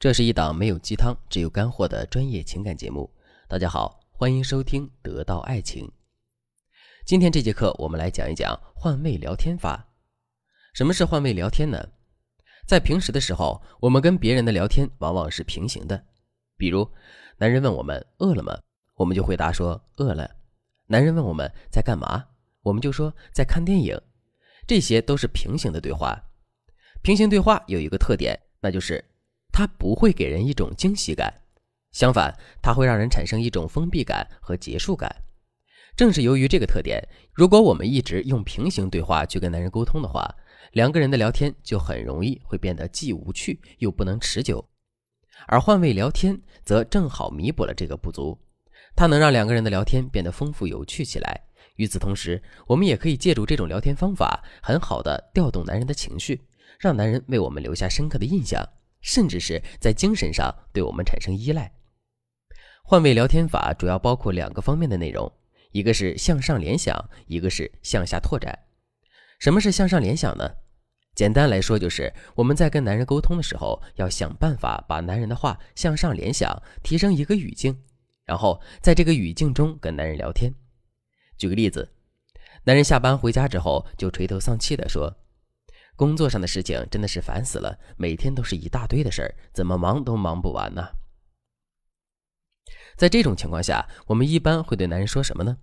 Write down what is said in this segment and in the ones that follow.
这是一档没有鸡汤，只有干货的专业情感节目。大家好，欢迎收听《得到爱情》。今天这节课，我们来讲一讲换位聊天法。什么是换位聊天呢？在平时的时候，我们跟别人的聊天往往是平行的。比如，男人问我们饿了吗，我们就回答说饿了；男人问我们在干嘛，我们就说在看电影。这些都是平行的对话。平行对话有一个特点，那就是。它不会给人一种惊喜感，相反，它会让人产生一种封闭感和结束感。正是由于这个特点，如果我们一直用平行对话去跟男人沟通的话，两个人的聊天就很容易会变得既无趣又不能持久。而换位聊天则正好弥补了这个不足，它能让两个人的聊天变得丰富有趣起来。与此同时，我们也可以借助这种聊天方法，很好的调动男人的情绪，让男人为我们留下深刻的印象。甚至是在精神上对我们产生依赖。换位聊天法主要包括两个方面的内容，一个是向上联想，一个是向下拓展。什么是向上联想呢？简单来说，就是我们在跟男人沟通的时候，要想办法把男人的话向上联想，提升一个语境，然后在这个语境中跟男人聊天。举个例子，男人下班回家之后，就垂头丧气地说。工作上的事情真的是烦死了，每天都是一大堆的事儿，怎么忙都忙不完呢？在这种情况下，我们一般会对男人说什么呢？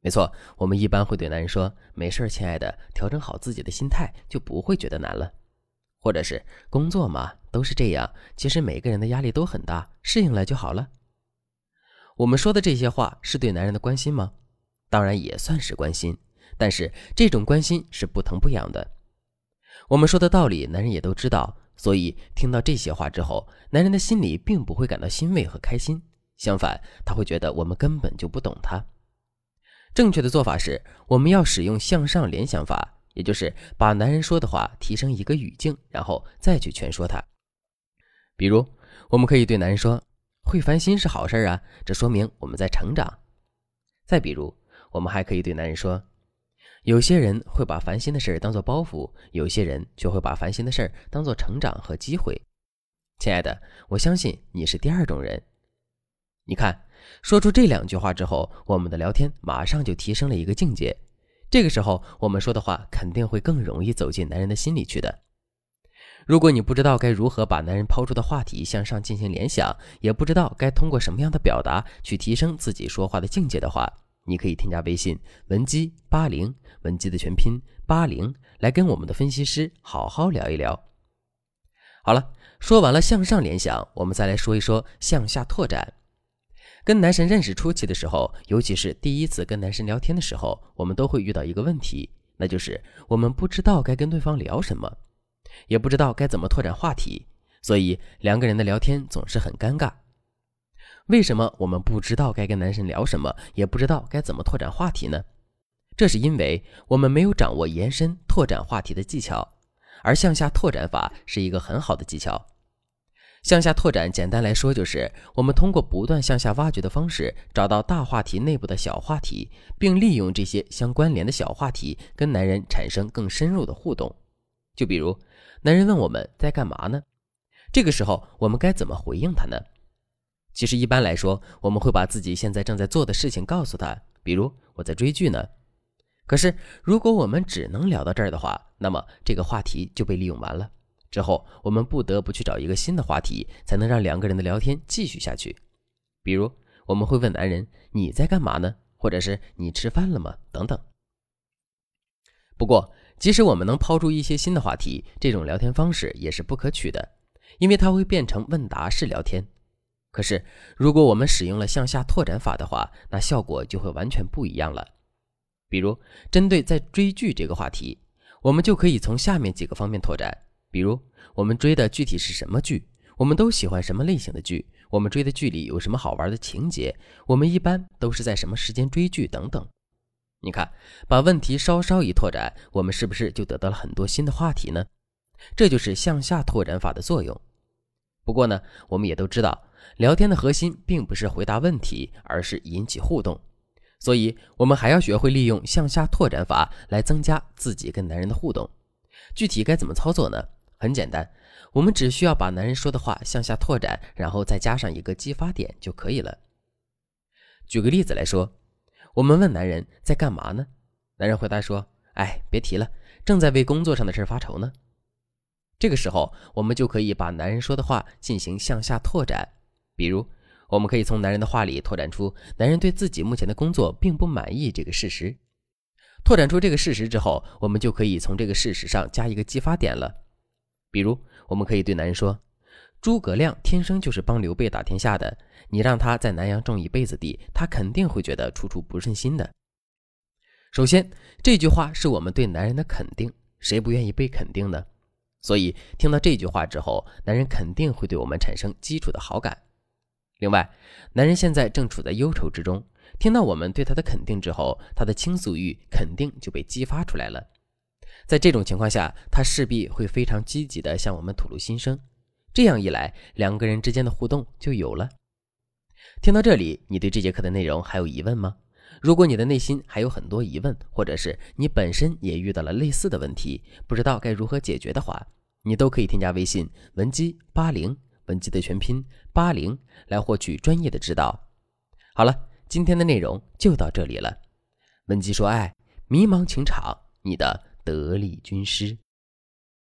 没错，我们一般会对男人说：“没事，亲爱的，调整好自己的心态，就不会觉得难了。”或者是“工作嘛，都是这样，其实每个人的压力都很大，适应了就好了。”我们说的这些话是对男人的关心吗？当然也算是关心，但是这种关心是不疼不痒的。我们说的道理，男人也都知道，所以听到这些话之后，男人的心里并不会感到欣慰和开心，相反，他会觉得我们根本就不懂他。正确的做法是，我们要使用向上联想法，也就是把男人说的话提升一个语境，然后再去劝说他。比如，我们可以对男人说：“会烦心是好事啊，这说明我们在成长。”再比如，我们还可以对男人说。有些人会把烦心的事儿当做包袱，有些人却会把烦心的事儿当做成长和机会。亲爱的，我相信你是第二种人。你看，说出这两句话之后，我们的聊天马上就提升了一个境界。这个时候，我们说的话肯定会更容易走进男人的心里去的。如果你不知道该如何把男人抛出的话题向上进行联想，也不知道该通过什么样的表达去提升自己说话的境界的话，你可以添加微信文姬八零，文姬的全拼八零，来跟我们的分析师好好聊一聊。好了，说完了向上联想，我们再来说一说向下拓展。跟男神认识初期的时候，尤其是第一次跟男神聊天的时候，我们都会遇到一个问题，那就是我们不知道该跟对方聊什么，也不知道该怎么拓展话题，所以两个人的聊天总是很尴尬。为什么我们不知道该跟男神聊什么，也不知道该怎么拓展话题呢？这是因为我们没有掌握延伸拓展话题的技巧，而向下拓展法是一个很好的技巧。向下拓展，简单来说就是我们通过不断向下挖掘的方式，找到大话题内部的小话题，并利用这些相关联的小话题，跟男人产生更深入的互动。就比如，男人问我们在干嘛呢？这个时候，我们该怎么回应他呢？其实一般来说，我们会把自己现在正在做的事情告诉他，比如我在追剧呢。可是如果我们只能聊到这儿的话，那么这个话题就被利用完了。之后我们不得不去找一个新的话题，才能让两个人的聊天继续下去。比如我们会问男人你在干嘛呢？或者是你吃饭了吗？等等。不过即使我们能抛出一些新的话题，这种聊天方式也是不可取的，因为它会变成问答式聊天。可是，如果我们使用了向下拓展法的话，那效果就会完全不一样了。比如，针对在追剧这个话题，我们就可以从下面几个方面拓展。比如，我们追的具体是什么剧？我们都喜欢什么类型的剧？我们追的剧里有什么好玩的情节？我们一般都是在什么时间追剧？等等。你看，把问题稍稍一拓展，我们是不是就得到了很多新的话题呢？这就是向下拓展法的作用。不过呢，我们也都知道，聊天的核心并不是回答问题，而是引起互动。所以，我们还要学会利用向下拓展法来增加自己跟男人的互动。具体该怎么操作呢？很简单，我们只需要把男人说的话向下拓展，然后再加上一个激发点就可以了。举个例子来说，我们问男人在干嘛呢？男人回答说：“哎，别提了，正在为工作上的事发愁呢。”这个时候，我们就可以把男人说的话进行向下拓展。比如，我们可以从男人的话里拓展出男人对自己目前的工作并不满意这个事实。拓展出这个事实之后，我们就可以从这个事实上加一个激发点了。比如，我们可以对男人说：“诸葛亮天生就是帮刘备打天下的，你让他在南阳种一辈子地，他肯定会觉得处处不顺心的。”首先，这句话是我们对男人的肯定，谁不愿意被肯定呢？所以，听到这句话之后，男人肯定会对我们产生基础的好感。另外，男人现在正处在忧愁之中，听到我们对他的肯定之后，他的倾诉欲肯定就被激发出来了。在这种情况下，他势必会非常积极地向我们吐露心声。这样一来，两个人之间的互动就有了。听到这里，你对这节课的内容还有疑问吗？如果你的内心还有很多疑问，或者是你本身也遇到了类似的问题，不知道该如何解决的话，你都可以添加微信文姬八零，文姬的全拼八零，来获取专业的指导。好了，今天的内容就到这里了。文姬说爱，迷茫情场，你的。得力军师。